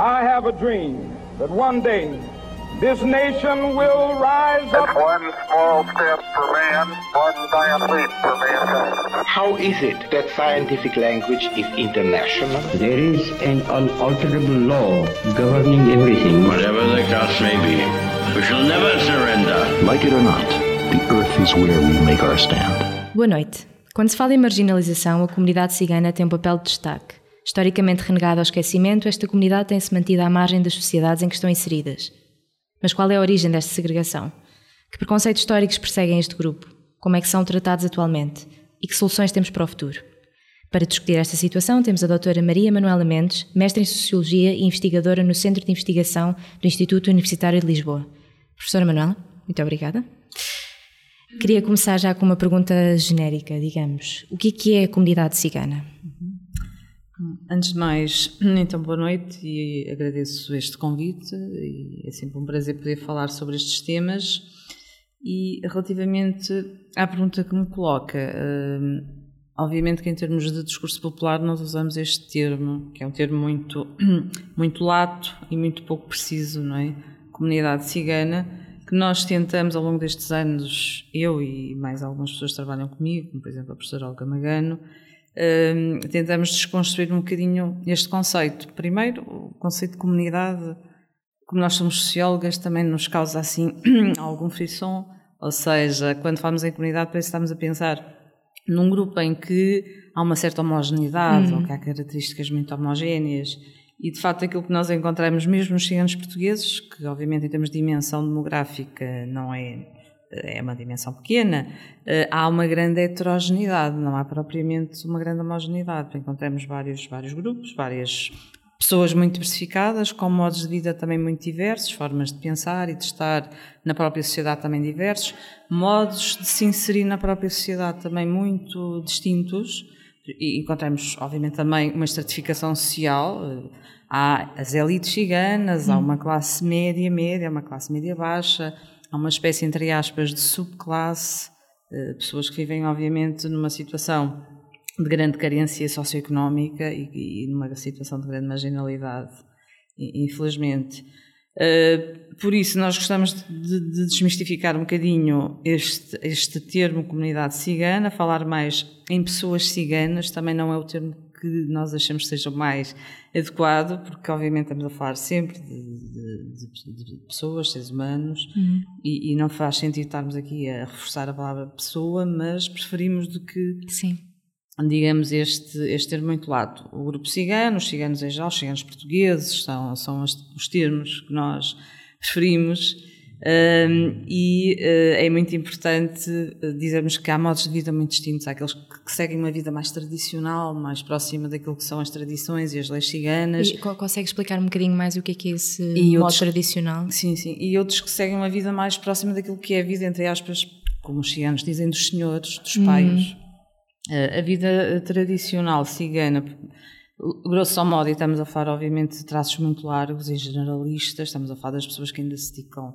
I have a dream that one day this nation will rise up. It's one small step for man, one giant leap for mankind. How is it that scientific language is international? There is an unalterable law governing everything. Whatever the cost may be, we shall never surrender. Like it or not, the earth is where we make our stand. Boa noite. Quando se fala em marginalização, a comunidade cigana tem um papel de destaque. Historicamente renegada ao esquecimento, esta comunidade tem-se mantido à margem das sociedades em que estão inseridas. Mas qual é a origem desta segregação? Que preconceitos históricos perseguem este grupo? Como é que são tratados atualmente? E que soluções temos para o futuro? Para discutir esta situação, temos a doutora Maria Manuela Mendes, mestre em Sociologia e investigadora no Centro de Investigação do Instituto Universitário de Lisboa. Professora Manuela, muito obrigada. Queria começar já com uma pergunta genérica, digamos. O que é, que é a comunidade cigana? Antes de mais, então boa noite e agradeço este convite e é sempre um prazer poder falar sobre estes temas. E relativamente à pergunta que me coloca, hum, obviamente que em termos de discurso popular nós usamos este termo, que é um termo muito, muito lato e muito pouco preciso, não é? Comunidade cigana, que nós tentamos ao longo destes anos, eu e mais algumas pessoas que trabalham comigo, como por exemplo a professora Olga Magano, tentamos desconstruir um bocadinho este conceito. Primeiro, o conceito de comunidade, como nós somos sociólogas, também nos causa assim algum frisson, ou seja, quando falamos em comunidade parece que estamos a pensar num grupo em que há uma certa homogeneidade, ou que há características muito homogéneas, e de facto aquilo que nós encontramos mesmo nos ciganos portugueses, que obviamente em termos de dimensão demográfica não é, é uma dimensão pequena, eh, há uma grande heterogeneidade, não há propriamente uma grande homogeneidade. Encontramos vários, vários grupos, várias pessoas muito diversificadas, com modos de vida também muito diversos, formas de pensar e de estar na própria sociedade também diversos, modos de se inserir na própria sociedade também muito distintos. E encontramos, obviamente, também uma estratificação social. eh, Há as elites ciganas, há uma classe média, média, há uma classe média baixa, há uma espécie, entre aspas, de subclasse, eh, pessoas que vivem, obviamente, numa situação de grande carência socioeconómica e, e numa situação de grande marginalidade, infelizmente. Uh, por isso, nós gostamos de, de desmistificar um bocadinho este, este termo comunidade cigana, falar mais em pessoas ciganas, também não é o termo que nós achamos que seja o mais adequado, porque obviamente estamos a falar sempre de, de- de- pessoas, seres humanos, e, e não faz sentido estarmos aqui a reforçar a palavra pessoa, mas preferimos do que Sim. digamos, este, este termo muito lato. O grupo cigano, os ciganos em geral, os ciganos portugueses, são, são os termos que nós preferimos. Hum, e eh, é muito importante eh, dizermos que há modos de vida muito distintos. Há aqueles que, que seguem uma vida mais tradicional, mais próxima daquilo que são as tradições e as leis ciganas. E co- consegue explicar um bocadinho mais o que é que é esse E modo outros- tradicional? Sim, sim. E outros que seguem uma vida mais próxima daquilo que é a vida, entre aspas, como os ciganos dizem, dos senhores, dos pais. Eh, a vida tradicional cigana, grosso modo, e estamos a falar, obviamente, de traços muito largos e generalistas, estamos a falar das pessoas que ainda se dedicam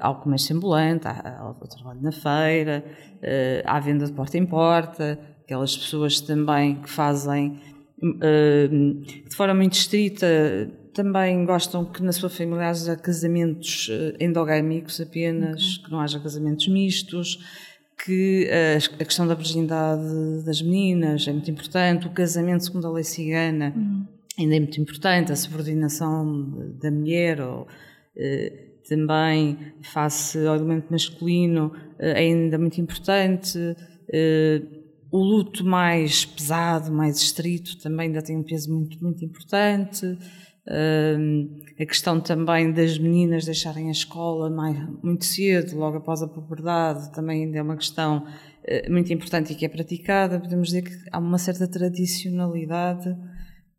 ao comércio ambulante, ao, ao trabalho na feira, eh, à venda de porta em porta, aquelas pessoas também que fazem eh, de forma muito estrita também gostam que na sua família haja casamentos eh, endogâmicos apenas, que não haja casamentos mistos, que eh, a questão da virgindade das meninas é muito importante, o casamento segundo a lei cigana ainda é muito importante, a subordinação da mulher ou eh, também face ao elemento masculino eh, é ainda muito importante. eh, o luto mais pesado, mais estrito, também ainda tem um peso muito, muito importante. Hum, a questão também das meninas deixarem a escola mais, muito cedo, logo após a puberdade, também ainda é uma questão eh, muito importante e que é praticada. Podemos dizer que há uma certa tradicionalidade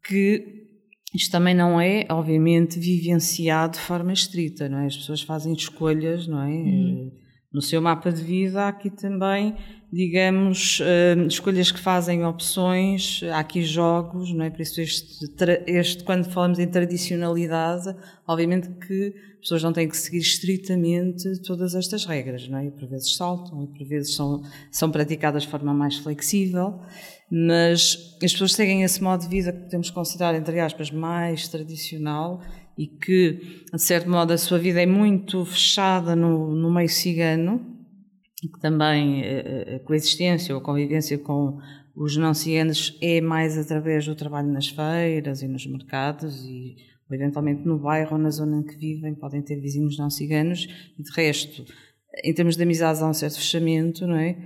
que isto também não é, obviamente, vivenciado de forma estrita, não é? As pessoas fazem escolhas, não é? Eh, No seu mapa de vida há aqui também digamos, uh, escolhas que fazem opções, há aqui jogos, não é? Por isso este, este, quando falamos em tradicionalidade, obviamente que as pessoas não têm que seguir estritamente todas estas regras, não é? E por vezes saltam, e por vezes são, são praticadas de forma mais flexível, mas as pessoas seguem esse modo de vida que podemos considerar, entre aspas, mais tradicional e que, de certo modo, a sua vida é muito fechada no, no meio cigano, e que também eh, eh, a coexistência ou a convivência com os não ciganos é mais através do trabalho nas feiras e nos mercados e ou eventualmente no bairro ou na zona em que vivem podem ter vizinhos não ciganos. E de resto em termos de amizades há um certo fechamento não é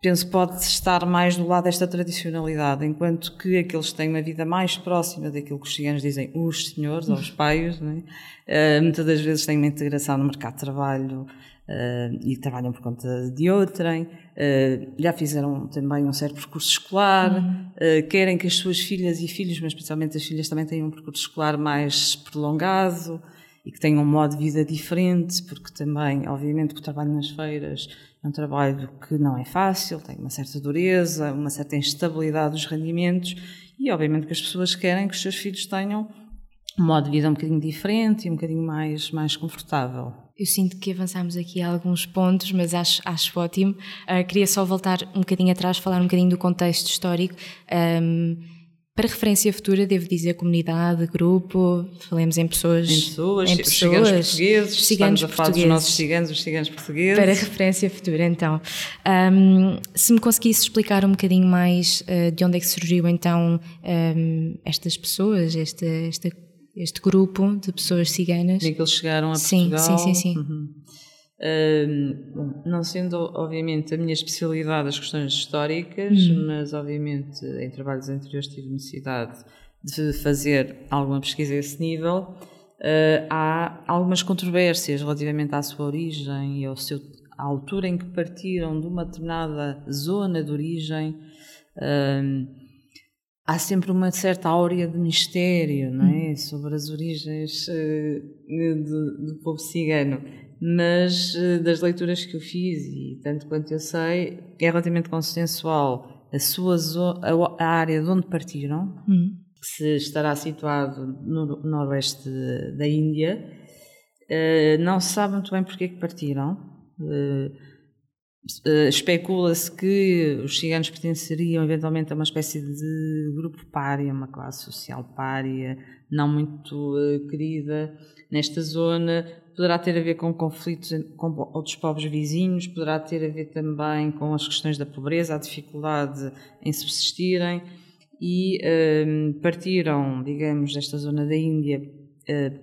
penso que pode estar mais do lado desta tradicionalidade enquanto que aqueles que têm uma vida mais próxima daquilo que os ciganos dizem os senhores ou os é? uh, muitas das vezes têm uma integração no mercado de trabalho Uh, e trabalham por conta de outrem, uh, já fizeram também um certo percurso escolar, uhum. uh, querem que as suas filhas e filhos, mas especialmente as filhas, também tenham um percurso escolar mais prolongado e que tenham um modo de vida diferente, porque também, obviamente, o trabalho nas feiras é um trabalho que não é fácil, tem uma certa dureza, uma certa instabilidade dos rendimentos e, obviamente, que as pessoas querem que os seus filhos tenham um modo de vida um bocadinho diferente e um bocadinho mais, mais confortável. Eu sinto que avançamos aqui a alguns pontos, mas acho, acho ótimo. Uh, queria só voltar um bocadinho atrás, falar um bocadinho do contexto histórico. Um, para referência futura, devo dizer comunidade, grupo, falemos em pessoas. Em pessoas, em pessoas ciganos portugueses, ciganos estamos a falar dos nossos ciganos, os ciganos portugueses. Para referência futura, então. Um, se me conseguisse explicar um bocadinho mais uh, de onde é que surgiu então um, estas pessoas, esta, esta este grupo de pessoas ciganas. Nem que eles chegaram a sim, Portugal. Sim, sim, sim. Uhum. Uh, não sendo, obviamente, a minha especialidade as questões históricas, uhum. mas, obviamente, em trabalhos anteriores tive necessidade de fazer alguma pesquisa a esse nível. Uh, há algumas controvérsias relativamente à sua origem e ao seu, à altura em que partiram de uma determinada zona de origem. Há sempre uma certa áurea de mistério, não é? Hum. Sobre as origens uh, do povo cigano. Mas uh, das leituras que eu fiz, e tanto quanto eu sei, é relativamente consensual a, sua a, área de onde partiram, hum. que se estará situado no noroeste da Índia. Uh, não se sabe muito bem porque é que partiram. Uh, Especula-se que os ciganos pertenceriam eventualmente a uma espécie de grupo pária, uma classe social pária, não muito uh, querida nesta zona. Poderá ter a ver com conflitos com outros povos vizinhos, poderá ter a ver também com as questões da pobreza, a dificuldade em subsistirem e uh, partiram, digamos, desta zona da Índia eh,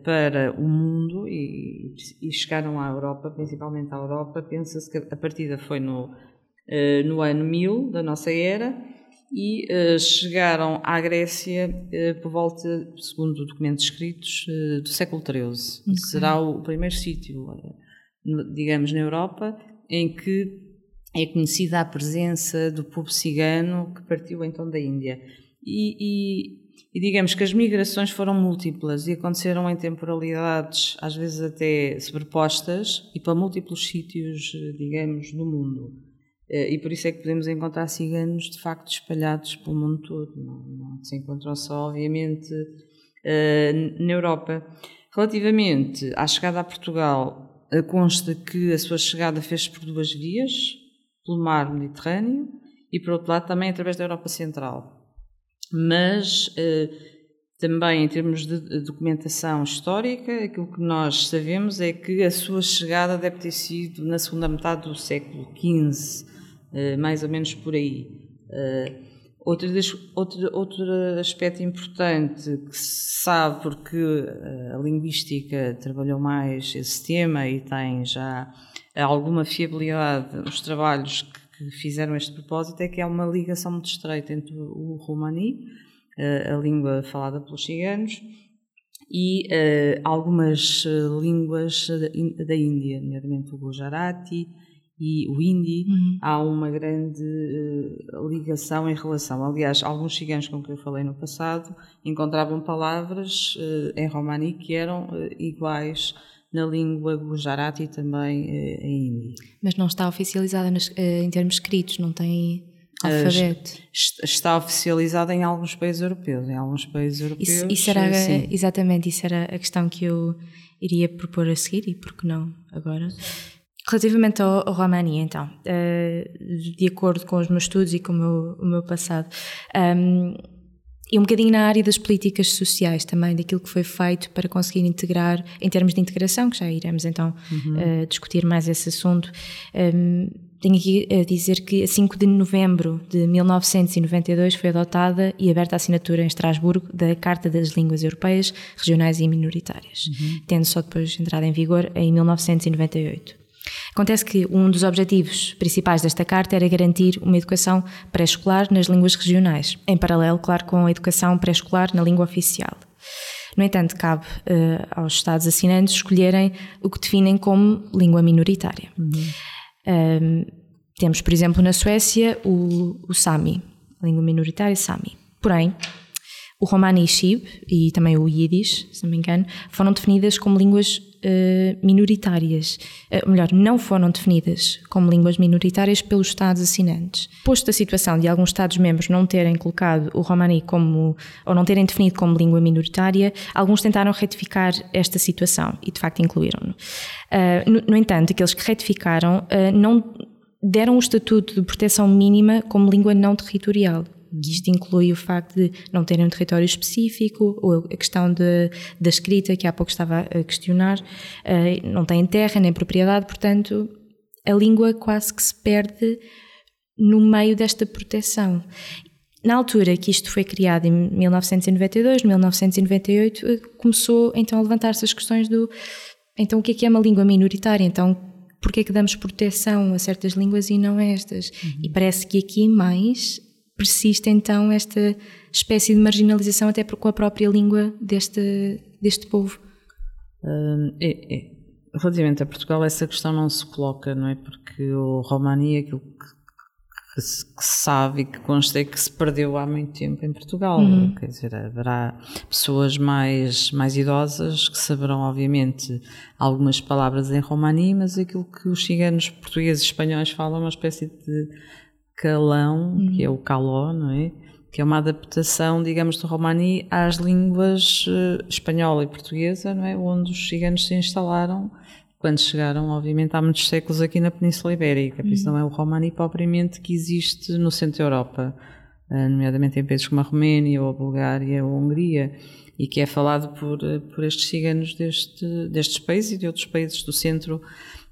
para o mundo e, e, chegaram à Europa, principalmente à Europa. Pensa-se que a partida foi no, eh, no ano 1000 da nossa era e uh, chegaram à Grécia por volta, segundo documentos escritos, do século XIII. Okay. Será o primeiro sítio, digamos, na Europa em que é conhecida a presença do povo cigano que partiu então da Índia. E, e e digamos que as migrações foram múltiplas e aconteceram em temporalidades, às vezes até sobrepostas, e para múltiplos sítios, digamos, do mundo. Eh, e por isso é que podemos encontrar ciganos de facto espalhados pelo mundo todo. Não, se encontram só, obviamente, eh, na Europa. Relativamente à chegada a Portugal, consta que a sua chegada fez-se por duas vias, pelo mar Mediterrâneo e, por outro lado, também através da Europa Central mas uh, também em termos de documentação histórica, aquilo que nós sabemos é que a sua chegada deve ter sido na segunda metade do século XV, uh, mais ou menos por aí. Outro, outro, outro aspecto importante que se sabe, porque a linguística trabalhou mais esse tema e tem já alguma fiabilidade nos trabalhos que que fizeram este propósito é que há uma ligação muito estreita entre o romani, eh, a língua falada pelos ciganos, e uh, algumas uh, línguas da Índia, nomeadamente o Gujarati e o Hindi. Uhum. Há uma grande ligação em relação. Aliás, alguns ciganos com que eu falei no passado encontravam palavras em romani que eram iguais na língua gujarati também uh, em hindi. Mas não está oficializada uh, em termos escritos, não tem alfabeto. Está oficializada em alguns países europeus, em alguos países europeus. Isso, isso era, exatamente, isso era a questão que eu iria propor a seguir e por que não agora. Relativamente ao, ao Romani, então, de acordo com os meus estudos e com o meu, o meu passado, um, ehm, e um bocadinho na área das políticas sociais também, daquilo que foi feito para conseguir integrar, em termos de integração, que já iremos então uhum. uh, discutir mais esse assunto. Um, ehm, tenho aqui a dizer que a 5 de novembro de 1992 foi adotada e aberta a assinatura em Estrasburgo da Carta das Línguas Europeias, Regionais e Minoritárias, uhum. tendo só depois entrado em vigor em 1998. Acontece que um dos objetivos principais desta carta era garantir uma educação pré-escolar nas línguas regionais, em paralelo, claro, com a educação pré-escolar na língua oficial. No entanto, cabe uh, aos Estados assinantes escolherem o que definem como língua minoritária. Uhum. Um, temos, por exemplo, na Suécia o, o Sami, a língua minoritária Sami. Porém, o Romani Shib e também o Yiddish, se não me engano, foram definidas como línguas uh, minoritárias. Uh, melhor, não foram definidas como línguas minoritárias pelos Estados assinantes. Posto a situação de alguns Estados-membros não terem colocado o Romani como, ou não terem definido como língua minoritária, alguns tentaram retificar esta situação e de facto incluíram-no. Uh, no, no, entanto, aqueles que retificaram não deram o estatuto de proteção mínima como língua não territorial isto inclui o facto de não terem um território específico, ou a questão de, da escrita, que há pouco estava a questionar, uh, não têm terra nem propriedade, portanto, a língua quase que se perde no meio desta proteção. Na altura que isto foi criado, em 1992, 1998, eh, começou então a levantar-se as questões do então o que é que é uma língua minoritária? Então porquê é que damos proteção a certas línguas e não a estas? Uhum. E parece que aqui mais persiste então esta espécie de marginalização até com a própria língua deste, deste povo. Uh, é, é. Relativamente a Portugal, essa questão não se coloca, não é? Porque o Romani, aquilo que, que, se, que se sabe e que consta é que se perdeu há muito tempo em Portugal. Uhum. Quer dizer, haverá pessoas mais, mais idosas que saberão, obviamente, algumas palavras em Romani, mas aquilo que os ciganos portugueses e espanhóis falam é uma espécie de calão, uhum. que é o caló, não é? Que é uma adaptação, digamos, do romani às línguas uh, espanhola e portuguesa, não é? Onde os ciganos se instalaram quando chegaram, obviamente, há muitos séculos aqui na Península Ibérica. Por isso uhum. não é o romani propriamente que existe no centro da Europa, uh, nomeadamente em países como a Roménia, ou a Bulgária, ou a Hungria, e que é falado por, uh, por estes ciganos deste, destes países e de outros países do centro,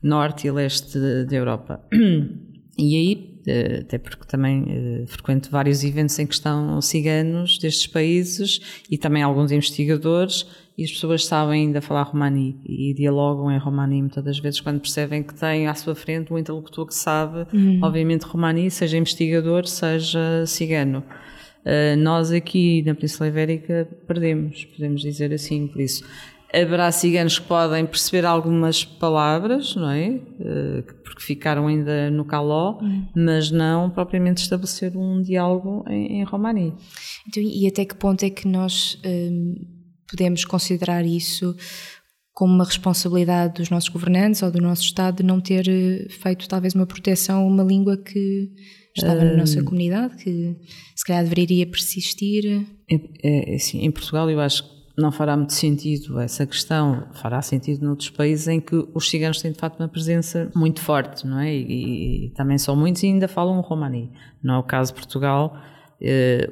norte e leste da Europa. E aí, eh, até porque também eh, frequento vários eventos em que estão ciganos destes países e também alguns investigadores, e as pessoas sabem ainda falar romani e dialogam em romani muitas das vezes quando percebem que têm à sua frente um interlocutor que sabe, uhum. obviamente, romani, seja investigador, seja cigano. Uh, nós aqui na Península Ibérica perdemos, podemos dizer assim, por isso haverá ciganos que podem perceber algumas palavras, não é? Eh, porque ficaram ainda no caló, hum. mas não propriamente estabelecer um diálogo em, em romani. Então, e até que ponto é que nós hum, podemos considerar isso como uma responsabilidade dos nossos governantes ou do nosso Estado de não ter eh, feito talvez uma proteção a uma língua que estava na nossa hum. comunidade, que se calhar deveria persistir? É, é, assim, em Portugal eu acho que não fará muito sentido essa questão, fará sentido noutros países em que os ciganos têm de facto uma presença muito forte, não é? E, e também são muitos e ainda falam romani. Não é o caso de Portugal. Eh,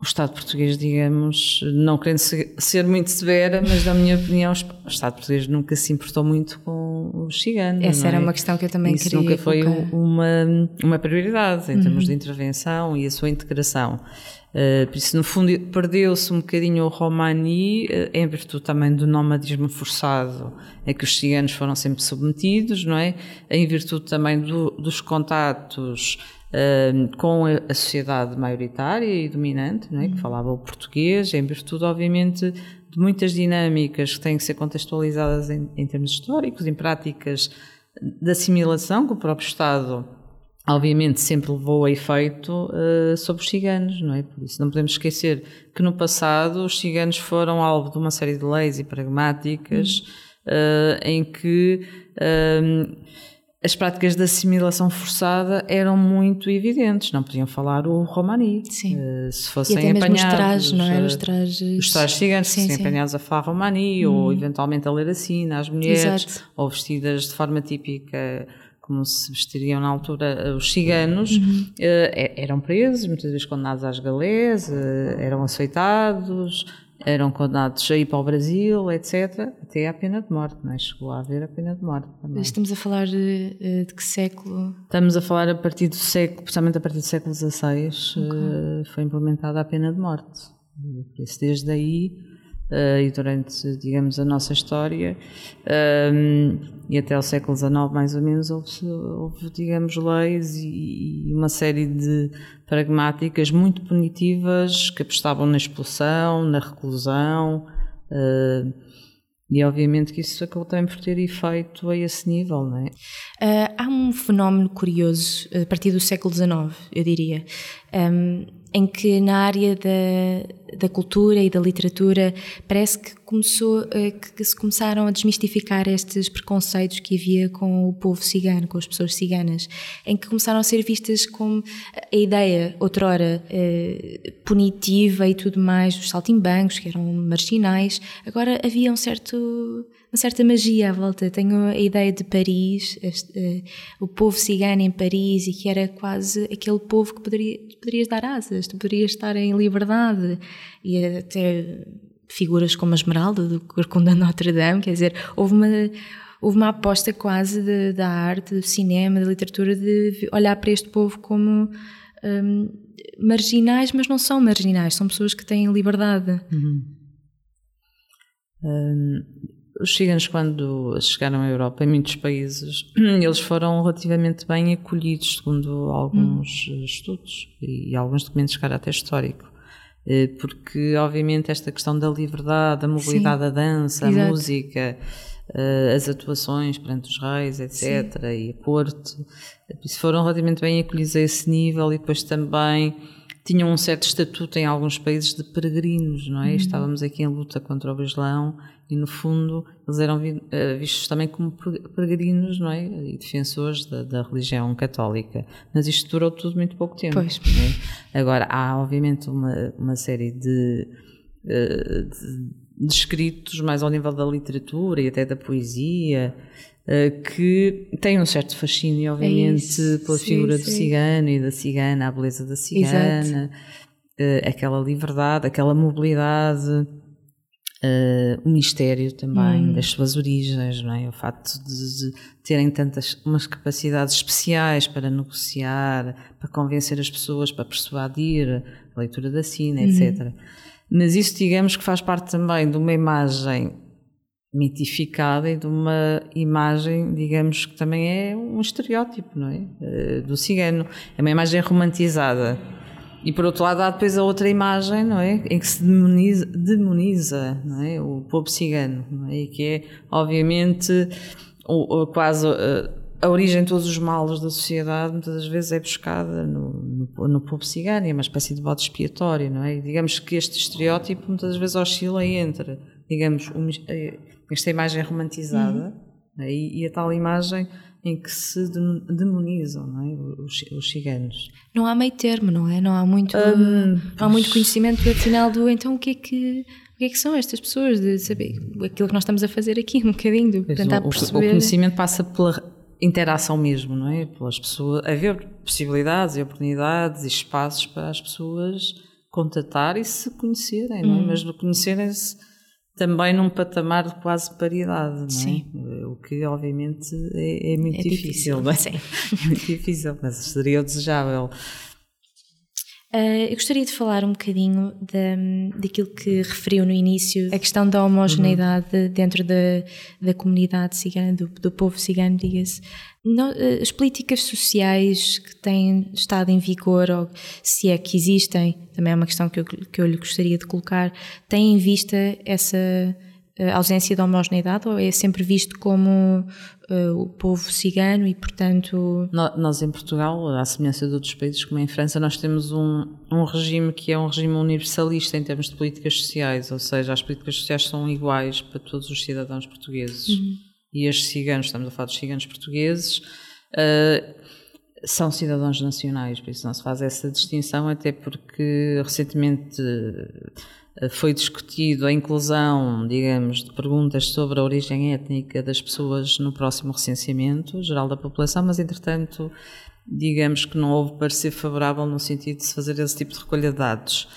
o Estado português, digamos, não querendo ser muito severa, mas na minha opinião o Estado português nunca se importou muito com os ciganos. Essa era é? uma questão que eu também Isso queria nunca foi uma, uma prioridade em uhum. termos de intervenção e a sua integração. Uh, por isso, no fundo, perdeu-se um bocadinho o Romani, uh, em virtude também do nomadismo forçado a que os ciganos foram sempre submetidos, não é? Em virtude também do, dos contatos uh, com a, a, sociedade maioritária e dominante, não é? Que uhum. falava o português, em virtude, obviamente, de muitas dinâmicas que têm que ser contextualizadas em, em termos históricos, em práticas de assimilação que o próprio Estado obviamente sempre levou a efeito uh, sobre os ciganos, não é? Por isso não podemos esquecer que no passado os ciganos foram alvo de uma série de leis e pragmáticas uh, em que uh, as práticas de assimilação forçada eram muito evidentes, não podiam falar o romani. Sim. Uh, se fossem apanhados. os trajes, não é? Os trajes. Os trajes ciganos, sim, se fossem apanhados a falar romani ou eventualmente a ler assim às mulheres, Exato. ou vestidas de forma típica como se vestiriam na altura os ciganos, Uhum. eh, eram presos, muitas vezes condenados às galés, eh, eram açoitados, eram condenados a ir para o Brasil, etc., até à pena de morte, não é? Chegou a haver a pena de morte também. Estamos a falar de, eh, de que século? Estamos a falar a partir do século, principalmente a partir do século XVI, eh, foi implementada a pena de morte. Por isso, desde aí, eh, e durante, digamos, a nossa história, eh, e até o século XIX mais ou menos, houve, houve digamos, leis e, e uma série de pragmáticas muito punitivas que apostavam na expulsão, na reclusão, eh, e obviamente que isso acabou também por ter efeito a esse nível, não é? Ah, há um fenómeno curioso a partir do século XIX, eu diria, um, em que na área da, da cultura e da literatura parece que começou eh, que, se começaram a desmistificar estes preconceitos que havia com o povo cigano, com as pessoas ciganas, em que começaram a ser vistas como a ideia, outrora, eh, punitiva e tudo mais, os saltimbancos, que eram marginais, agora havia um certo uma certa magia à volta. Tenho a ideia de Paris, este, eh, o povo cigano em Paris, e que era quase aquele povo que poderia, poderias dar asas, tu poderias estar em liberdade. E até figuras como a Esmeralda, do Corcunda Notre Dame, quer dizer, houve uma. Houve uma aposta quase de- da arte, do cinema, da literatura, de olhar para este povo como hum, marginais, mas não são marginais, são pessoas que têm liberdade. Hum, os ciganos, quando chegaram à Europa, em muitos países, eles foram relativamente bem acolhidos, segundo alguns eh, estudos e alguns documentos de caráter histórico. Eh, Porque, obviamente, esta questão da liberdade, da mobilidade da dança, a Exato. música, eh, as atuações perante os reis, etc., e a corte, eh, isso foram relativamente bem acolhidos a esse nível e depois também tinham um certo estatuto em alguns países de peregrinos, não é? Estávamos aqui em luta contra o Islão e, no fundo, eles eram eh, vistos também como pe- peregrinos, não é? E defensores da, da religião católica. Mas isto durou tudo muito pouco tempo. Pois. é? Agora, há obviamente uma, uma série de, eh, de, de escritos mais ao nível da literatura e até da poesia eh, que têm um certo fascínio, obviamente, isso, pela sim, figura do sim. cigano e da cigana, a beleza da cigana, aquela liberdade, aquela mobilidade, eh, o mistério também das suas origens, não é? O facto de, de terem tantas umas capacidades especiais para negociar, para convencer as pessoas, para persuadir, a leitura da sina, etc. Mas isso, digamos que faz parte também de uma imagem mitificada e de uma imagem, digamos que também é um estereótipo, não é? Eh, Do cigano. É uma imagem romantizada. E por outro lado há depois a outra imagem, não é? Em que se demoniza, demoniza não é? O povo cigano, não é? E que é, obviamente, o, o- quase eh, a origem de todos os males da sociedade, muitas das vezes é buscada no, no, no povo cigano, é uma espécie de bode expiatório, não é? E digamos que este estereótipo muitas vezes oscila entre, digamos, mis- eh, esta imagem romantizada não é? e, e a tal imagem em que se dem- demonizam não é? os, os ciganos. Não há meio termo, não é? Não há muito, Hum, não há muito conhecimento afinal do então o que é que o que é que são estas pessoas de saber aquilo que nós estamos a fazer aqui um bocadinho de tentar perceber o conhecimento passa pela interação mesmo, não é? Pelas pessoas, haver possibilidades e oportunidades e espaços para as pessoas contatar e se conhecerem, Hum. não é? Mas no conhecerem-se também num patamar de quase paridade, não é? Sim. O que obviamente é, é muito É difícil, difícil, é? sim. É muito difícil, mas seria o desejável. Uh, eu gostaria de falar um bocadinho da, daquilo que referiu no início, a questão da homogeneidade dentro da, da comunidade cigana, do, do povo cigano, diga-se. Uh, As políticas sociais que têm estado em vigor, ou se é que existem, também é uma questão que eu, que eu lhe gostaria de colocar, têm em vista essa a ausência de homogeneidade ou é sempre visto como uh, o povo cigano e, portanto. Nós, em Portugal, à semelhança de outros países, como em França, nós temos um, um regime que é um regime universalista em termos de políticas sociais, ou seja, as políticas sociais são iguais para todos os cidadãos portugueses. Uhum. E os ciganos, estamos a falar dos ciganos portugueses, uh, são cidadãos nacionais, por isso não se faz essa distinção, até porque recentemente eh, foi discutido a inclusão, digamos, de perguntas sobre a origem étnica das pessoas no próximo recenseamento geral da população, mas entretanto, digamos que não houve parecer favorável no sentido de se fazer esse tipo de recolha de dados.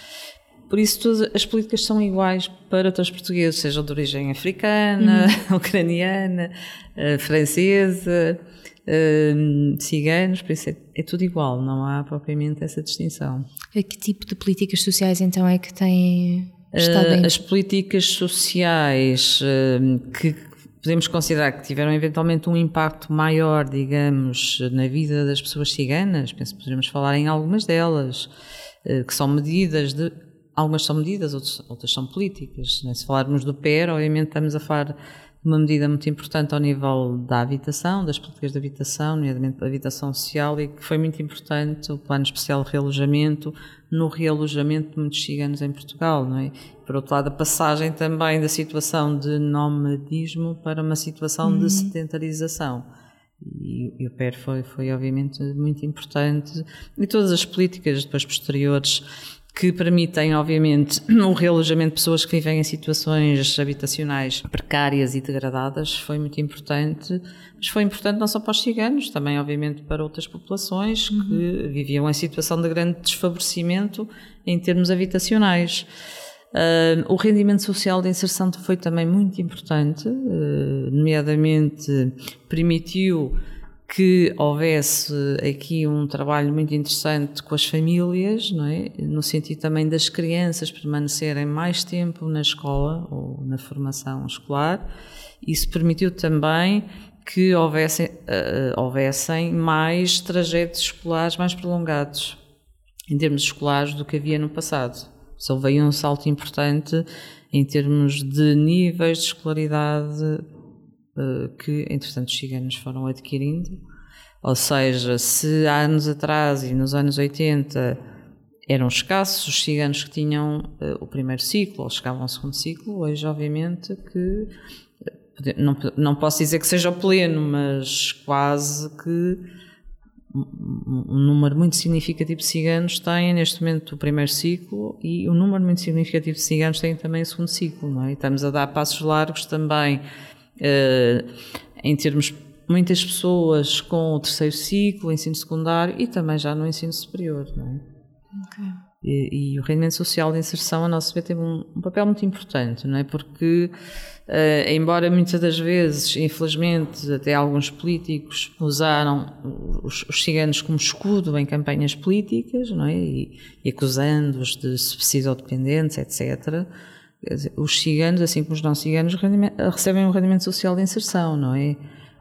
Por isso, todas as políticas são iguais para todos os portugueses, sejam de origem africana, uhum. ucraniana, eh, francesa, uh, ciganos, por isso é, é, tudo igual, não há propriamente essa distinção. A que tipo de políticas sociais então é que têm uh, As políticas sociais uh, que podemos considerar que tiveram eventualmente um impacto maior, digamos, na vida das pessoas ciganas, penso que poderíamos falar em algumas delas, uh, que são medidas de algumas são medidas, outras, outras são políticas. Né? Se falarmos do PER, obviamente estamos a falar uma medida muito importante ao nível da habitação, das políticas de habitação, nomeadamente da habitação social, e que foi muito importante o plano especial de realojamento no realojamento de muitos ciganos em Portugal, não é? Por outro lado, a passagem também da situação de nomadismo para uma situação uhum. de sedentarização. E, e, o PER foi, foi obviamente muito importante e todas as políticas depois posteriores que permitem, obviamente, o realojamento de pessoas que vivem em situações habitacionais precárias e degradadas, foi muito importante. Mas foi importante não só para os ciganos, também, obviamente, para outras populações que uhum. viviam em situação de grande desfavorecimento em termos habitacionais. Uh, o rendimento social de inserção foi também muito importante, uh, nomeadamente permitiu que houvesse aqui um trabalho muito interessante com as famílias, não é? no sentido também das crianças permanecerem mais tempo na escola ou na formação escolar. Isso permitiu também que houvessem, uh, houvessem mais trajetos escolares mais prolongados, em termos escolares, do que havia no passado. Só veio um salto importante em termos de níveis de escolaridade que, entretanto, os ciganos foram adquirindo. Ou seja, se há anos atrás e nos anos 80 eram escassos os ciganos que tinham uh, o primeiro ciclo ou chegavam ao segundo ciclo, hoje, obviamente, que eh, não, não posso dizer que seja o pleno, mas quase que um número muito significativo de ciganos têm neste momento o primeiro ciclo e um número muito significativo de ciganos têm também o segundo ciclo, não é? E estamos a dar passos largos também em termos muitas pessoas com o terceiro ciclo, ensino secundário e também já no ensino superior, não é? Okay. E, e, o rendimento social de inserção, a nosso ver, teve um, um papel muito importante, não é? Porque, uh, embora muitas das vezes, infelizmente, até alguns políticos usaram os, os ciganos como escudo em campanhas políticas, não é? E, e acusando-os de subsídio-dependentes, etc., os ciganos, assim como os não ciganos, recebem um rendimento social de inserção, não é?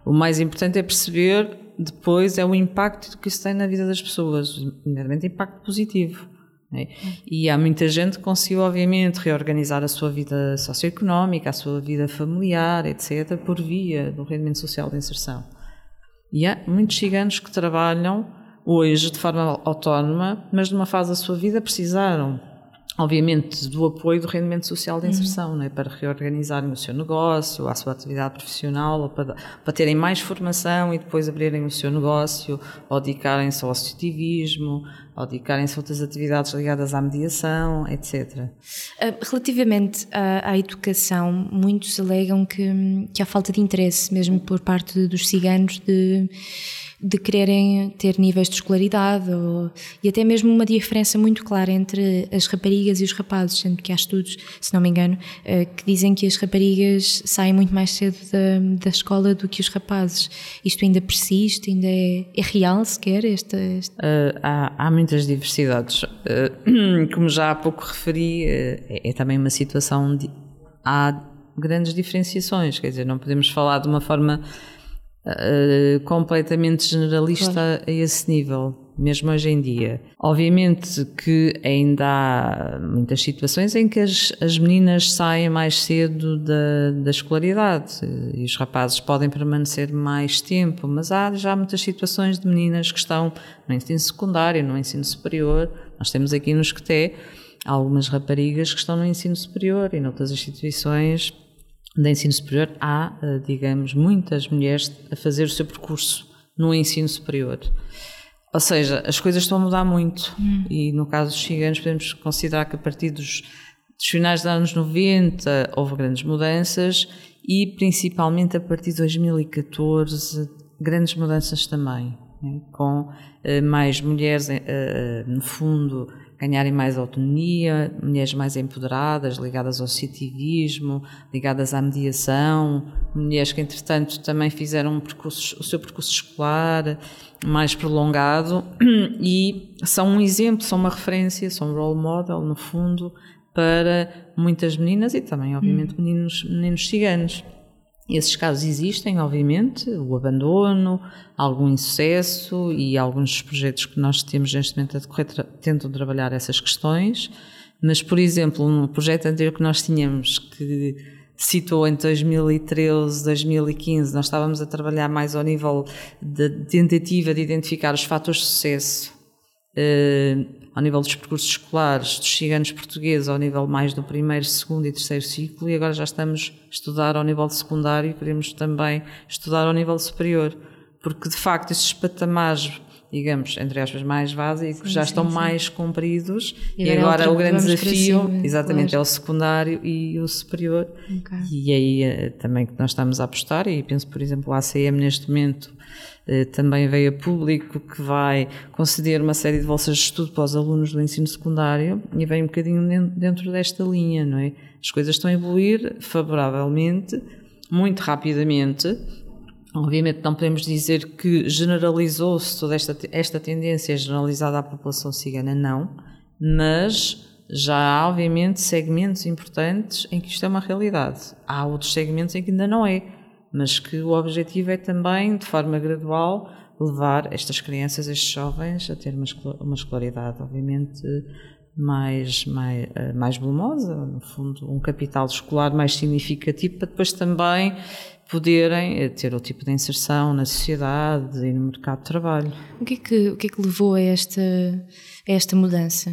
O mais importante é perceber depois é o impacto que isso tem na vida das pessoas, primeiramente impacto positivo. É? E há muita gente que conseguiu, obviamente, reorganizar a sua vida socioeconómica, a sua vida familiar, etc., por via do rendimento social de inserção. E há muitos ciganos que trabalham hoje de forma autónoma, mas numa fase da sua vida precisaram obviamente, do apoio do rendimento social de inserção, uhum. é? para reorganizarem o seu negócio, a sua atividade profissional, para, para terem mais formação e depois abrirem o seu negócio, ou dedicarem-se ao associativismo, ou dedicarem-se a outras atividades ligadas à mediação, etc. Ah, relativamente à, à, educação, muitos alegam que, que há falta de interesse, mesmo por parte dos ciganos, de de quererem ter níveis de escolaridade ou, e até mesmo uma diferença muito clara entre as raparigas e os rapazes, sendo que há estudos, se não me engano, eh, que dizem que as raparigas saem muito mais cedo da, da escola do que os rapazes. Isto ainda persiste, ainda é, é real sequer? Esta. Uh, há, há, muitas diversidades. Uh, como já há pouco referi, uh, é, é, também uma situação onde há grandes diferenciações, quer dizer, não podemos falar de uma forma uh, completamente generalista claro. a esse nível. mesmo hoje em dia. Obviamente que ainda há muitas situações em que as, as meninas saem mais cedo da, da escolaridade e os rapazes podem permanecer mais tempo, mas há já muitas situações de meninas que estão no ensino secundário, no ensino superior. Nós temos aqui no Esqueté algumas raparigas que estão no ensino superior e noutras instituições de ensino superior há, eh, digamos, muitas mulheres a fazer o seu percurso no ensino superior. Ou seja, as coisas estão a mudar muito hum. e no caso dos ciganos podemos considerar que a partir dos, dos finais dos anos 90 houve grandes mudanças e principalmente a partir de 2014 grandes mudanças também, né? com uh, mais mulheres uh, no fundo ganharem mais autonomia, mulheres mais empoderadas, ligadas ao citivismo, ligadas à mediação, mulheres que entretanto também fizeram um percurso, o seu percurso escolar mais prolongado e são um exemplo, são uma referência, são um role model no fundo para muitas meninas e também obviamente hum. meninos, meninos ciganos. Esses casos existem, obviamente, o abandono, algum insucesso e alguns projetos que nós temos neste momento a decorrer tentam trabalhar essas questões. Mas, por exemplo, um projeto anterior que nós tínhamos que citou em 2013, 2015, nós estávamos a trabalhar mais ao nível de tentativa de identificar os fatores de sucesso ao nível dos percursos escolares dos ciganos portugueses, ao nível mais do primeiro, segundo e terceiro ciclo, e agora já estamos a estudar ao nível secundário e queremos também estudar ao nível superior, porque de facto esses patamares digamos, entre aspas, mais básicos, sim, já estão sim, mais compridos e, e agora, o grande desafio, exatamente, claro. é o secundário e o superior. Okay. E aí eh, também que nós estamos a apostar, e penso, por exemplo, a ACM neste momento eh, também veio a público que vai conceder uma série de bolsas de estudo para os alunos do ensino secundário e vem um bocadinho dentro desta linha, não é? As coisas estão a evoluir favoravelmente, muito rapidamente. Obviamente não podemos dizer que generalizou-se toda esta, esta tendência generalizada à população cigana, não, mas já há obviamente segmentos importantes em que isto é uma realidade. Há outros segmentos em que ainda não é mas que o objetivo é também, de forma gradual, levar estas crianças, estes jovens, a ter uma escolaridade, obviamente, mais, mais, eh, mais volumosa, no fundo, um capital escolar mais significativo, para depois também poderem eh, ter o tipo de inserção na sociedade e no mercado de trabalho. O que é que, o que, é que levou a esta, a esta mudança?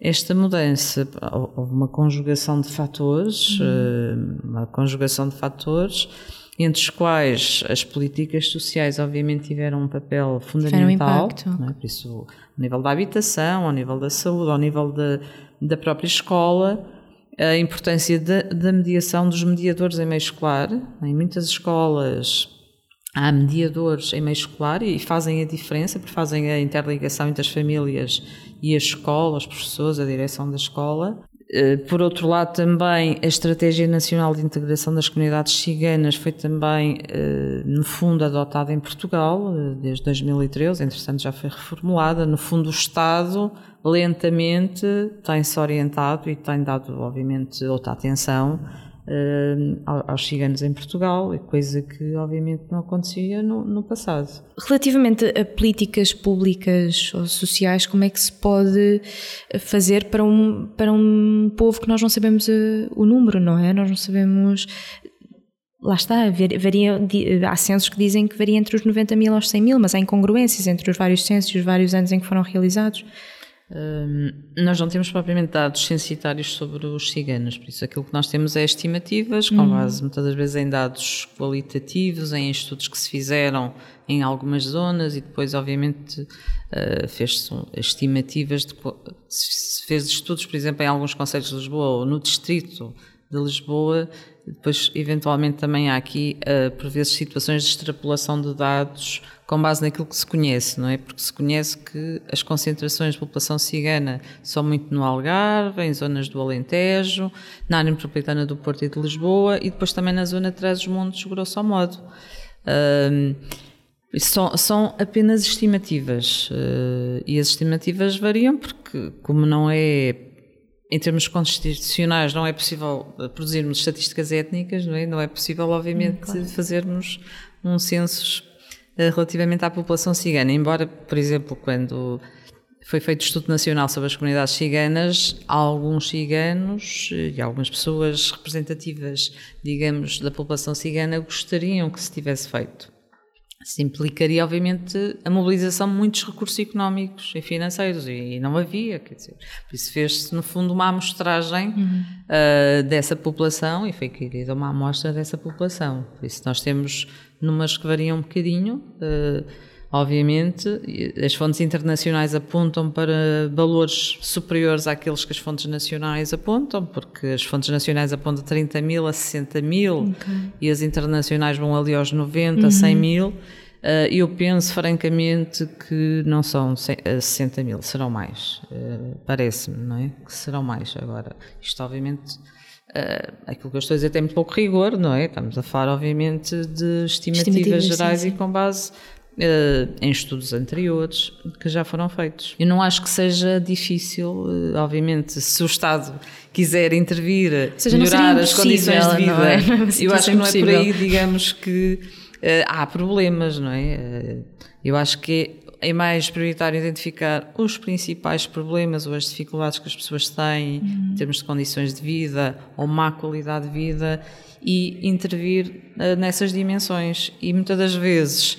Esta mudança, houve uma conjugação de fatores, uhum. Eh, uma conjugação de fatores entre os quais as políticas sociais obviamente tiveram um papel fundamental, um é? por isso ao nível da habitação, ao nível da saúde, ao nível da, da própria escola, a importância da, mediação dos mediadores em meio escolar. Em muitas escolas há mediadores em meio escolar e fazem a diferença, porque fazem a interligação entre as famílias e a escola, os professores, a direção da escola. Eh, por outro lado, também a Estratégia Nacional de Integração das Comunidades Ciganas foi também, eh, no fundo, adotada em Portugal eh, desde 2013, entretanto já foi reformulada. No fundo, o Estado lentamente tem-se orientado e tem dado, obviamente, outra atenção uh, aos ciganos em Portugal, coisa que obviamente não acontecia no, no, passado. Relativamente a políticas públicas ou sociais, como é que se pode fazer para um, para um povo que nós não sabemos uh, o número, não é? Nós não sabemos lá está, varia, há censos que dizem que varia entre os 90 mil aos 100 mil, mas há incongruências entre os vários censos e os vários anos em que foram realizados nós não temos propriamente dados censitários sobre os ciganos, por isso aquilo que nós temos é estimativas, com uhum. base muitas das vezes em dados qualitativos, em estudos que se fizeram em algumas zonas e depois, obviamente, uh, fez-se estimativas, de, se fez estudos, por exemplo, em alguns conselhos de Lisboa ou no distrito de Lisboa, depois, eventualmente, também há aqui, uh, por vezes, situações de extrapolação de dados com base naquilo que se conhece, não é? Porque se conhece que as concentrações de população cigana são muito no Algarve, em zonas do Alentejo, na área metropolitana do Porto e de Lisboa e depois também na zona de Trás-os-Montes, grosso modo. Um, são, são, apenas estimativas uh, e as estimativas variam porque, como não é em termos constitucionais não é possível produzirmos estatísticas étnicas, não é? Não é possível, obviamente, hum, claro. fazermos um censo eh, relativamente à população cigana. Embora, por exemplo, quando foi feito estudo nacional sobre as comunidades ciganas, alguns ciganos eh, e algumas pessoas representativas, digamos, da população cigana gostariam que se tivesse feito. Isso implicaria, obviamente, a mobilização de muitos recursos económicos e financeiros, e não havia, quer dizer, por isso fez-se, no fundo, uma amostragem uhum. uh, dessa população e foi querida uma amostra dessa população. Por isso nós temos números que variam um bocadinho, uh, Obviamente, as fontes internacionais apontam para valores superiores àqueles que as fontes nacionais apontam, porque as fontes nacionais apontam 30 mil a 60 mil okay. e as internacionais vão ali aos 90, uhum. 100 mil. Uh, eu penso francamente que não são 60 mil, serão mais. Parece-me, não é? Que serão mais. Agora, isto obviamente. Uh, aquilo que eu estou a dizer tem muito pouco rigor, não é? Estamos a falar, obviamente, de estimativas, estimativas gerais sim, e com base Uh, em estudos anteriores que já foram feitos. Eu não acho que seja difícil, uh, obviamente, se o Estado quiser intervir, seja, melhorar as condições de vida. É? eu acho que não é por aí, digamos, que há problemas, não é? Eu acho que é, mais prioritário identificar os principais problemas ou as dificuldades que as pessoas têm uhum. em termos de condições de vida ou má qualidade de vida e intervir nessas dimensões. E muitas das vezes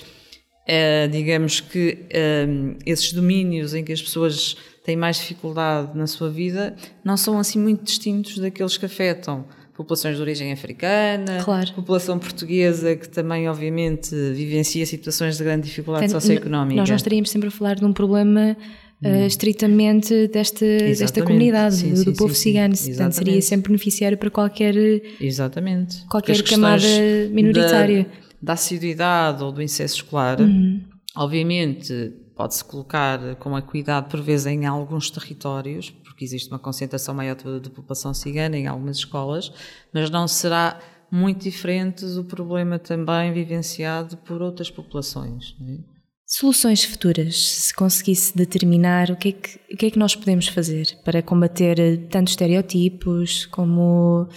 Uh, digamos que uh, esses domínios em que as pessoas têm mais dificuldade na sua vida não são assim muito distintos daqueles que afetam populações de origem africana, claro. população portuguesa que também obviamente vivencia situações de grande dificuldade Portanto, socioeconómica. Nós não estaríamos sempre a falar de um problema uh, estritamente desta, desta comunidade, sim, do, sim, povo sim, cigano. Portanto, seria sempre beneficiário para qualquer, Exatamente. qualquer camada minoritária. Da, da assiduidade ou do incesso escolar, uhum. obviamente pode-se colocar com a cuidado por vezes em alguns territórios, porque existe uma concentração maior de, de população cigana em algumas escolas, mas não será muito diferente do problema também vivenciado por outras populações. É? Soluções futuras, se conseguisse determinar o que, é que, o que é que nós podemos fazer para combater tanto estereotipos como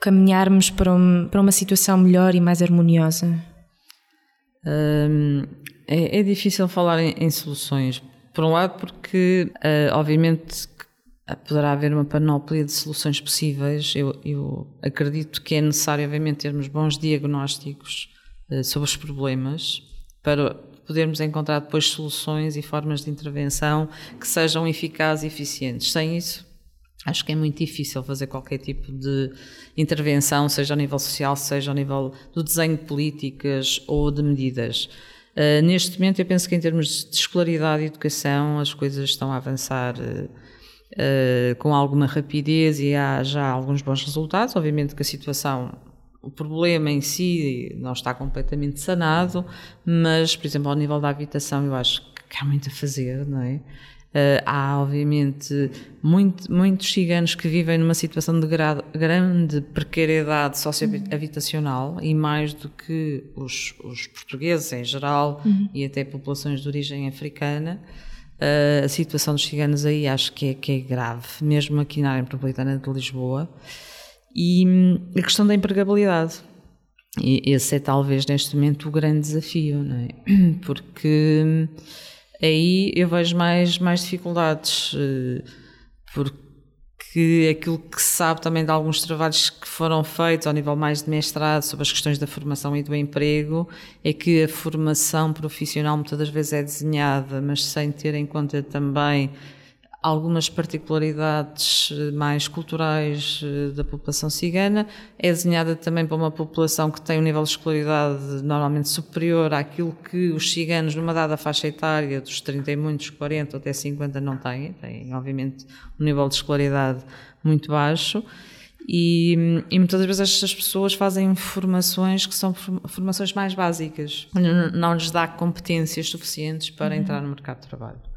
caminharmos para, um, para uma situação melhor e mais harmoniosa? Hum, é, é, difícil falar em, em, soluções. Por um lado, porque, uh, obviamente, poderá haver uma panóplia de soluções possíveis. Eu, eu, acredito que é necessário, obviamente, termos bons diagnósticos uh, sobre os problemas para podermos encontrar depois soluções e formas de intervenção que sejam eficazes e eficientes. Sem isso, Acho que é muito difícil fazer qualquer tipo de intervenção, seja ao nível social, seja ao nível do desenho de políticas ou de medidas. Uh, neste momento, eu penso que em termos de escolaridade e educação, as coisas estão a avançar uh, uh, com alguma rapidez e há já alguns bons resultados. Obviamente que a situação, o problema em si não está completamente sanado, mas, por exemplo, ao nível da habitação, eu acho que há muito a fazer, não é? Uh, há, obviamente, muito, muitos ciganos que vivem numa situação de gra grande precariedade sociohabitacional e mais do que os, os portugueses em geral uhum. e até populações de origem africana. Uh, a situação dos ciganos aí acho que é, que é grave, mesmo aqui na área metropolitana de Lisboa. E hum, a questão da empregabilidade. E esse é talvez neste momento o grande desafio, não é? Porque hum, aí eu vejo mais, mais dificuldades, eh, porque aquilo que se sabe também de alguns trabalhos que foram feitos ao nível mais de mestrado sobre as questões da formação e do emprego é que a formação profissional muitas das vezes é desenhada, mas sem ter em conta também algumas particularidades eh, mais culturais eh, da população cigana. É desenhada também para uma população que tem um nível de escolaridade normalmente superior àquilo que os ciganos, numa dada faixa etária, dos 30 e muitos, 40 até 50, não têm. Têm, obviamente, um nível de escolaridade muito baixo. E, e, muitas vezes estas pessoas fazem formações que são formações mais básicas, não lhes dá competências suficientes para uhum. entrar no mercado de trabalho.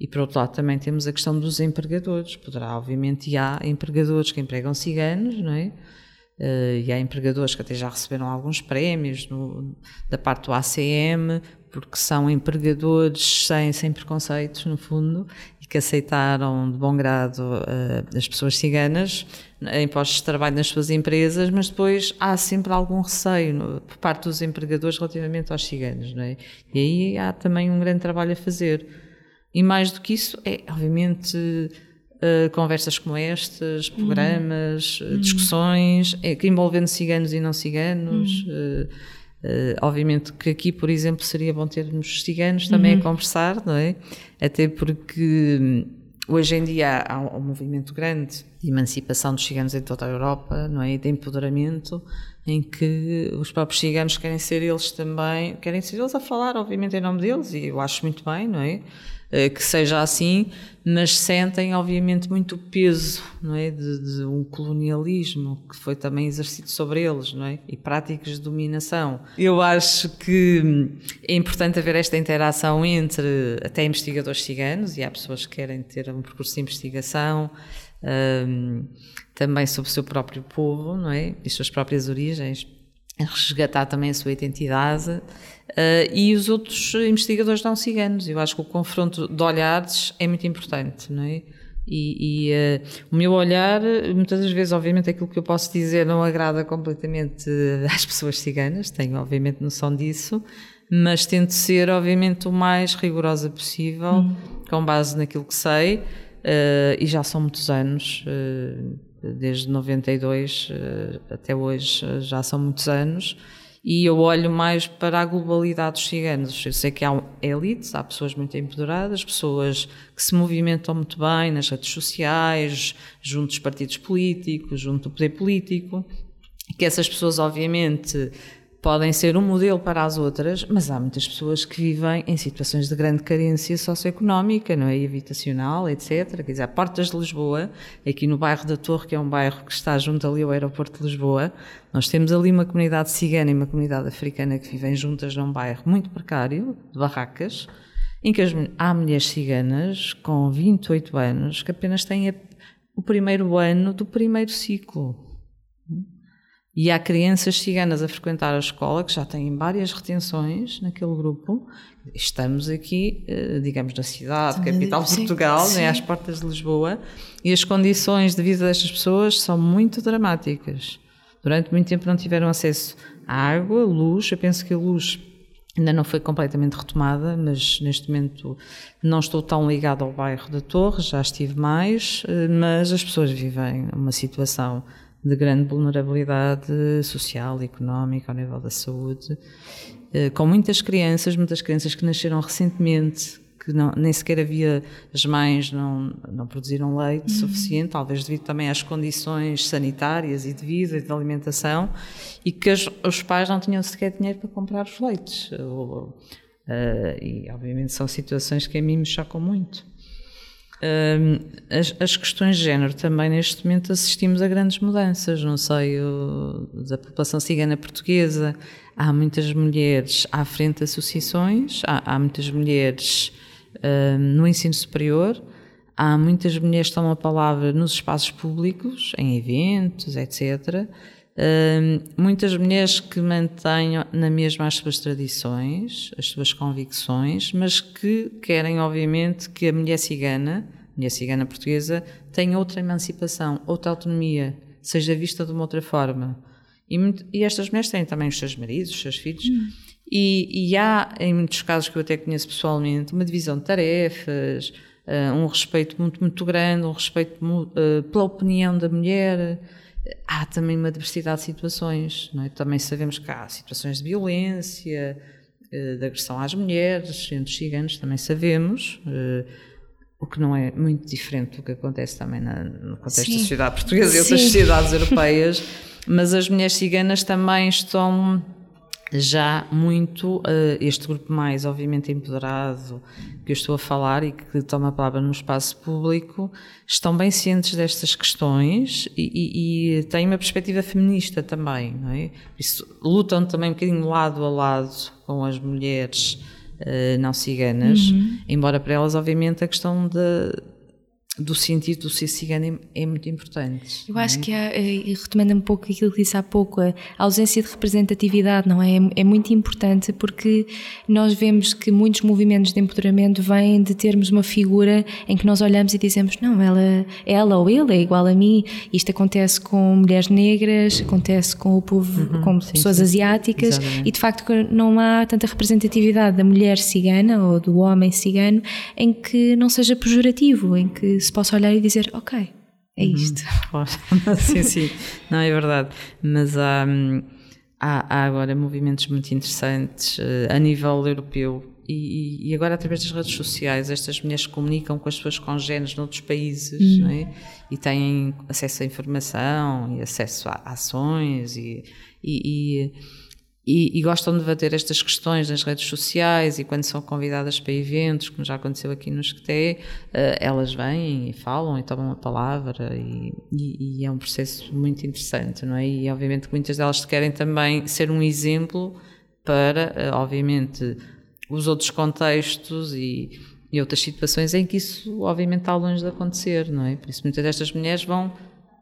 E por outro lado também temos a questão dos empregadores. Poderá, obviamente, e há empregadores que empregam ciganos, não é? Uh, e há empregadores que até já receberam alguns prémios no, da parte do ACM, porque são empregadores sem, sem preconceitos, no fundo, e que aceitaram de bom grado uh, as pessoas ciganas em postos de trabalho nas suas empresas, mas depois há sempre algum receio no, por parte dos empregadores relativamente aos ciganos, não é? E aí há também um grande trabalho a fazer. E mais do que isso, é, obviamente uh, conversas como estas, programas, uhum. discussões, é, envolvendo ciganos e não ciganos. Uhum. Uh, obviamente que aqui, por exemplo, seria bom termos ciganos também uhum. a conversar, não é? Até porque hum, hoje em dia há um, movimento grande de emancipação dos ciganos em toda a Europa, não é? De empoderamento, em que os próprios ciganos querem ser eles também, querem ser eles a falar, obviamente, em nome deles, e eu acho muito bem, não é? Eh, que seja assim, mas sentem obviamente muito o peso não é, de, de, um colonialismo que foi também exercido sobre eles não é? e práticas de dominação. Eu acho que é importante haver esta interação entre até investigadores ciganos e há pessoas que querem ter um percurso de investigação um, também sobre o seu próprio povo não é? e as suas próprias origens resgatar também a sua identidade uh, e os outros investigadores não ciganos. Eu acho que o confronto de olhares é muito importante, não é? E, e uh, o meu olhar, muitas das vezes, obviamente, aquilo que eu posso dizer não agrada completamente às pessoas ciganas, tenho obviamente noção disso, mas tento ser, obviamente, o mais rigorosa possível, hum. com base naquilo que sei, uh, e já são muitos anos desde 92 eh, até hoje eh, já são muitos anos e eu olho mais para a globalidade dos ciganos. Eu sei que há elites, há pessoas muito empoderadas, pessoas que se movimentam muito bem nas redes sociais, junto dos partidos políticos, junto do poder político, que essas pessoas, obviamente, podem ser um modelo para as outras, mas há muitas pessoas que vivem em situações de grande carência socioeconómica, não é? E habitacional, etc. Quer dizer, a Portas de Lisboa, aqui no bairro da Torre, que é um bairro que está junto ali ao aeroporto de Lisboa, nós temos ali uma comunidade cigana e uma comunidade africana que vivem juntas num bairro muito precário, de barracas, em que há mulheres ciganas com 28 anos que apenas têm a, o primeiro ano do primeiro ciclo. E há crianças ciganas a frequentar a escola que já têm várias retenções naquele grupo. Estamos aqui, eh, digamos, na cidade, capital de Portugal, sim, Né, às portas de Lisboa, e as condições de vida destas pessoas são muito dramáticas. Durante muito tempo não tiveram acesso à água, luz. Eu penso que a luz ainda não foi completamente retomada, mas neste momento não estou tão ligado ao bairro da Torre, já estive mais, eh, mas as pessoas vivem uma situação de grande vulnerabilidade social económica ao nível da saúde, eh, com muitas crianças, muitas crianças que nasceram recentemente, que não, nem sequer havia, as mães não, não produziram leite uhum. suficiente, talvez devido também às condições sanitárias e de vida e de alimentação, e que as, os pais não tinham sequer dinheiro para comprar os leites. Ou, Uh, e obviamente são situações que a mim me chocam muito. As, as, questões de género também neste momento assistimos a grandes mudanças no seio da população cigana portuguesa. Há muitas mulheres à frente de associações, há, há muitas mulheres no ensino superior, há muitas mulheres que tomam a palavra nos espaços públicos, em eventos, etc. Muitas mulheres que mantêm na mesma as suas tradições, as suas convicções, mas que querem, obviamente, que a mulher cigana, mulher cigana portuguesa, tenha outra emancipação, outra autonomia, seja vista de uma outra forma. E, e estas mulheres têm também os seus maridos, os seus filhos, hum. e, e, há, em muitos casos que eu até conheço pessoalmente, uma divisão de tarefas, uh, um respeito muito, muito grande, um respeito uh, pela opinião da mulher há também uma diversidade de situações, não é? Também sabemos que há situações de violência, eh, de agressão às mulheres, entre os ciganos também sabemos, eh, o que não é muito diferente do que acontece também no contexto Sim. da sociedade portuguesa e outras sociedades europeias, mas as mulheres ciganas também estão já muito uh, este grupo mais obviamente empoderado que eu estou a falar e que toma a palavra no espaço público estão bem cientes destas questões e, e, e têm uma perspectiva feminista também, não é? Isso, lutam também um bocadinho lado a lado com as mulheres uh, não ciganas, uhum. embora para elas obviamente a questão de do sentido do ser cigano é, é muito importante. Eu acho é? que, há, e retomando um pouco aquilo que disse há pouco, a ausência de representatividade, não é? É muito importante porque nós vemos que muitos movimentos de empoderamento vêm de termos uma figura em que nós olhamos e dizemos, não, ela, ela ou ele é igual a mim. Isto acontece com mulheres negras, acontece com o povo, uhum, com sim, pessoas sim. asiáticas Exatamente. e de facto não há tanta representatividade da mulher cigana ou do homem cigano em que não seja pejorativo, em que se possa olhar e dizer, ok, é uhum. isto. Uhum. sim, sim, não é verdade. Mas há, há, há agora movimentos muito interessantes uh, a nível europeu e, e, agora através das redes sociais estas mulheres comunicam com as pessoas congêneres noutros países uhum. é? e têm acesso à informação e acesso a ações e, e, e, e, gostam de debater estas questões nas redes sociais e quando são convidadas para eventos, como já aconteceu aqui no Esqueté, uh, elas vêm e falam e tomam a palavra e, e, e, é um processo muito interessante, não é? E obviamente muitas delas querem também ser um exemplo para, uh, obviamente, os outros contextos e, e outras situações em que isso obviamente está longe de acontecer, não é? Por isso muitas destas mulheres vão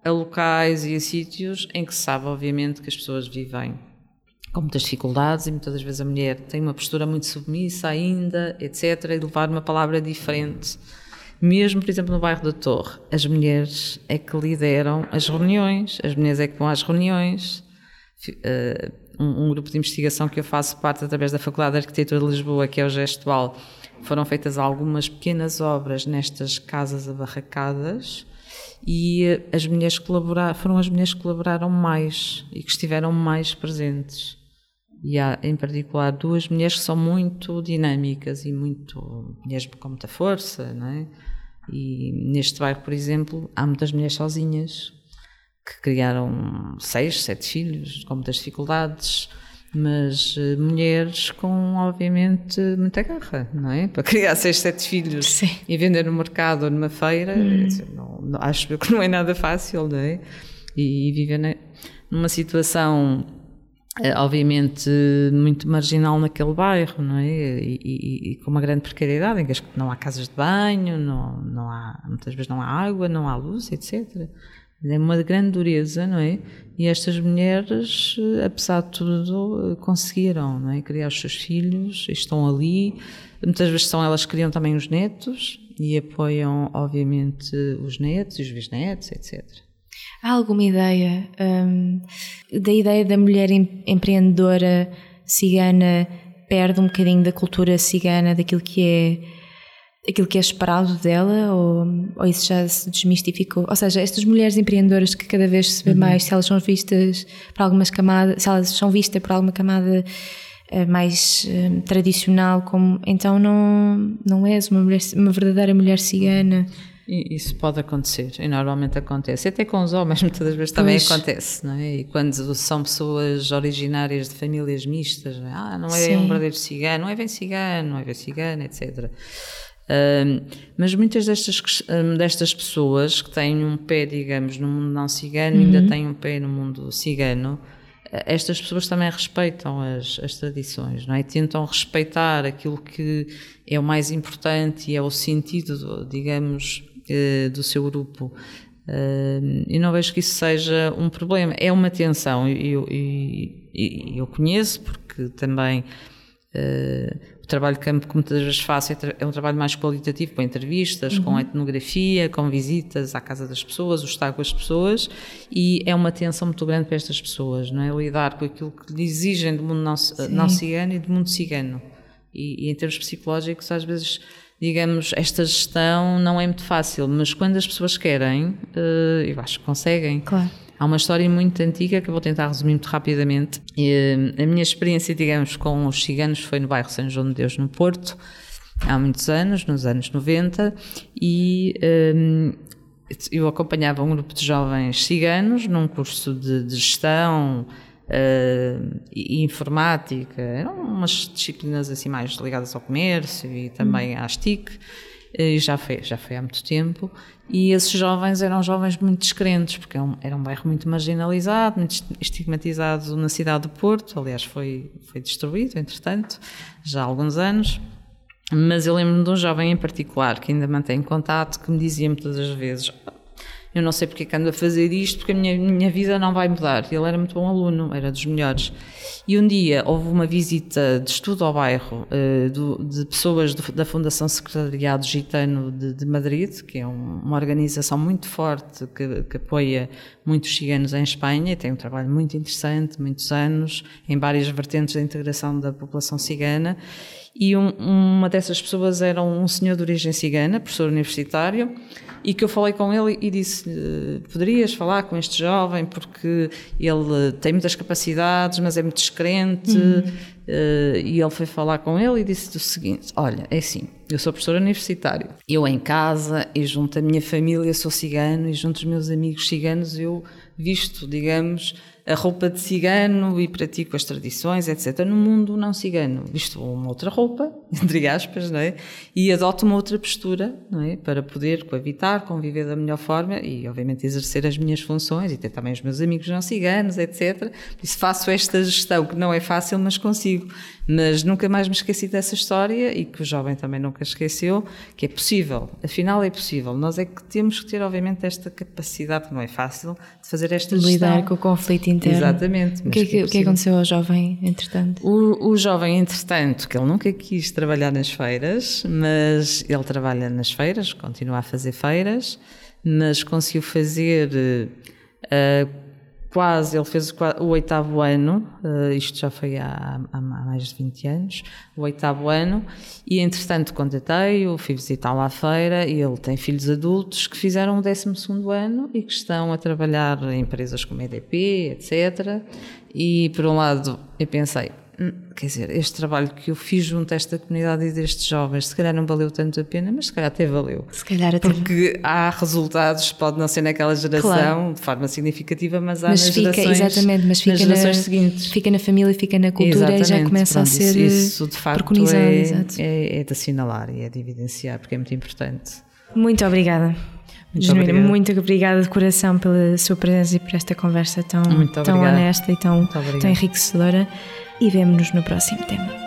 a locais e a sítios em que se sabe obviamente que as pessoas vivem com muitas dificuldades e muitas das vezes a mulher tem uma postura muito submissa ainda, etc. E levar uma palavra diferente. Mesmo, por exemplo, no bairro da Torre, as mulheres é que lideram as reuniões, as mulheres é que vão às reuniões. Um, um, grupo de investigação que eu faço parte através da Faculdade de Arquitetura de Lisboa, que é o Gestual, foram feitas algumas pequenas obras nestas casas abarracadas e eh, as mulheres colaboraram, foram as mulheres que colaboraram mais e que estiveram mais presentes e há em particular duas mulheres que são muito dinâmicas e muito mulheres com muita força, não é? E neste bairro, por exemplo, há muitas mulheres sozinhas que criaram seis, sete filhos com muitas dificuldades, mas uh, mulheres com, obviamente, muita garra, não é? Para criar seis, sete filhos Sim. e vender no mercado ou numa feira, hum. não, não, acho que não é nada fácil, não é? E, e viver numa situação eh, obviamente muito marginal naquele bairro, não é? E, e, e, com uma grande precariedade, em que não há casas de banho, não, não há, muitas vezes não há água, não há luz, etc. É uma grande dureza, não é? E estas mulheres, eh, apesar de tudo, eh, conseguiram, não é? Criar os seus filhos, estão ali. Muitas vezes são elas que criam também os netos e apoiam, obviamente, os netos e os bisnetos, etc. Há alguma ideia um, da ideia da mulher empreendedora cigana perde um bocadinho da cultura cigana, daquilo que é aquilo que é esperado dela ou, ou isso já se desmistificou? Ou seja, estas mulheres empreendedoras que cada vez se vê uhum. mais, se elas são vistas por algumas camadas, se elas são vistas por alguma camada uh, mais uh, tradicional, como então não, não és uma, mulher, uma verdadeira mulher cigana. Isso pode acontecer, e normalmente acontece. Até com os homens, muitas das vezes também pois. acontece, não é? E quando são pessoas originárias de famílias mistas, não é? ah, não é Sim. um verdadeiro cigano, não é bem cigano, não é bem cigano, etc. Um, mas muitas destas, destas pessoas que têm um pé, digamos, no mundo não cigano, uhum. ainda têm um pé no mundo cigano, eh, estas pessoas também respeitam as, as tradições, não é? Tentam respeitar aquilo que é o mais importante e é o sentido, digamos, do seu grupo. Uh, eu não vejo que isso seja um problema. É uma tensão, e eu, eu, eu, conheço, porque também uh, o trabalho que muitas vezes faço é, é um trabalho mais qualitativo, com entrevistas, uhum. com etnografia, com visitas à casa das pessoas, o estar com as pessoas, e é uma tensão muito grande para estas pessoas, não é? Lidar com aquilo que lhe exigem do mundo não, não cigano e do mundo cigano. E, e em termos psicológicos, às vezes digamos, esta gestão não é muito fácil, mas quando as pessoas querem, eh, eu acho que conseguem. Claro. Há uma história muito antiga que eu vou tentar resumir muito rapidamente. A minha experiência, digamos, com os ciganos foi no bairro São João de Deus, no Porto, há muitos anos, nos anos 90, e um, eu acompanhava um grupo de jovens ciganos num curso de, de gestão uh, e informática, eram umas disciplinas assim mais ligadas ao comércio e também hum. à STIC, e já foi, já foi há muito tempo, e esses jovens eram jovens muito descrentes, porque era é um, era um bairro muito marginalizado, muito estigmatizado na cidade do Porto, aliás foi, foi destruído, entretanto, já há alguns anos, Mas eu lembro-me de um jovem em particular que ainda mantém contato que me dizia muitas das vezes eu não sei porque é que ando a fazer isto, porque a minha, minha vida não vai mudar. Ele era muito bom aluno, era dos melhores. E um dia houve uma visita de estudo ao bairro uh, do, de pessoas do, da Fundação Secretariado Gitano de, de Madrid, que é um, uma organização muito forte que, que, apoia muitos ciganos em Espanha e tem um trabalho muito interessante, muitos anos, em várias vertentes da integração da população cigana. E um, uma dessas pessoas era um senhor de origem cigana, professor universitário, e que eu falei com ele e disse poderias falar com este jovem porque ele tem muitas capacidades mas é muito descrente uhum. uh, e ele foi falar com ele e disse o seguinte olha é assim eu sou professor universitário eu em casa e junto à minha família sou cigano e junto aos meus amigos ciganos eu visto digamos a roupa de cigano e pratico as tradições, etc. No mundo não cigano, visto uma outra roupa, entre aspas, não é? E adoto uma outra postura, não é? Para poder coabitar, conviver da melhor forma e, obviamente, exercer as minhas funções e ter também os meus amigos não ciganos, etc. Por isso faço esta gestão, que não é fácil, mas consigo. Mas nunca mais me esqueci dessa história e que o jovem também nunca esqueceu, que é possível, afinal é possível. Nós é que temos que ter, obviamente, esta capacidade, que não é fácil, de fazer esta gestão. Lidar com o conflito interno. Exatamente. O que, é que, é que aconteceu ao jovem, entretanto? O, o jovem, entretanto, que ele nunca quis trabalhar nas feiras, mas ele trabalha nas feiras, continua a fazer feiras, mas conseguiu fazer... Uh, quase, ele fez o oitavo ano, uh, isto já foi há, há, mais de 20 anos, o oitavo ano, e entretanto contatei-o, fui visitá-lo à feira, e ele tem filhos adultos que fizeram o décimo segundo ano e que estão a trabalhar em empresas como EDP, etc. E por um lado eu pensei, quer dizer, este trabalho que eu fiz junto a esta comunidade e destes jovens, se calhar não valeu tanto a pena, mas se calhar até valeu. Se calhar até Porque há resultados, pode não ser naquela geração claro. de forma significativa, mas há mas nas fica, gerações, exatamente, mas fica nas gerações na, seguintes. Fica na família, fica na cultura exatamente, e já começa pronto, a ser isso, de facto é, é, é, de assinalar e é de evidenciar, porque é muito importante. Muito obrigada. Muito Genuína, obrigada. muito obrigada de coração pela sua presença e por esta conversa tão, tão honesta e tão, tão enriquecedora. E vemo-nos no próximo tema.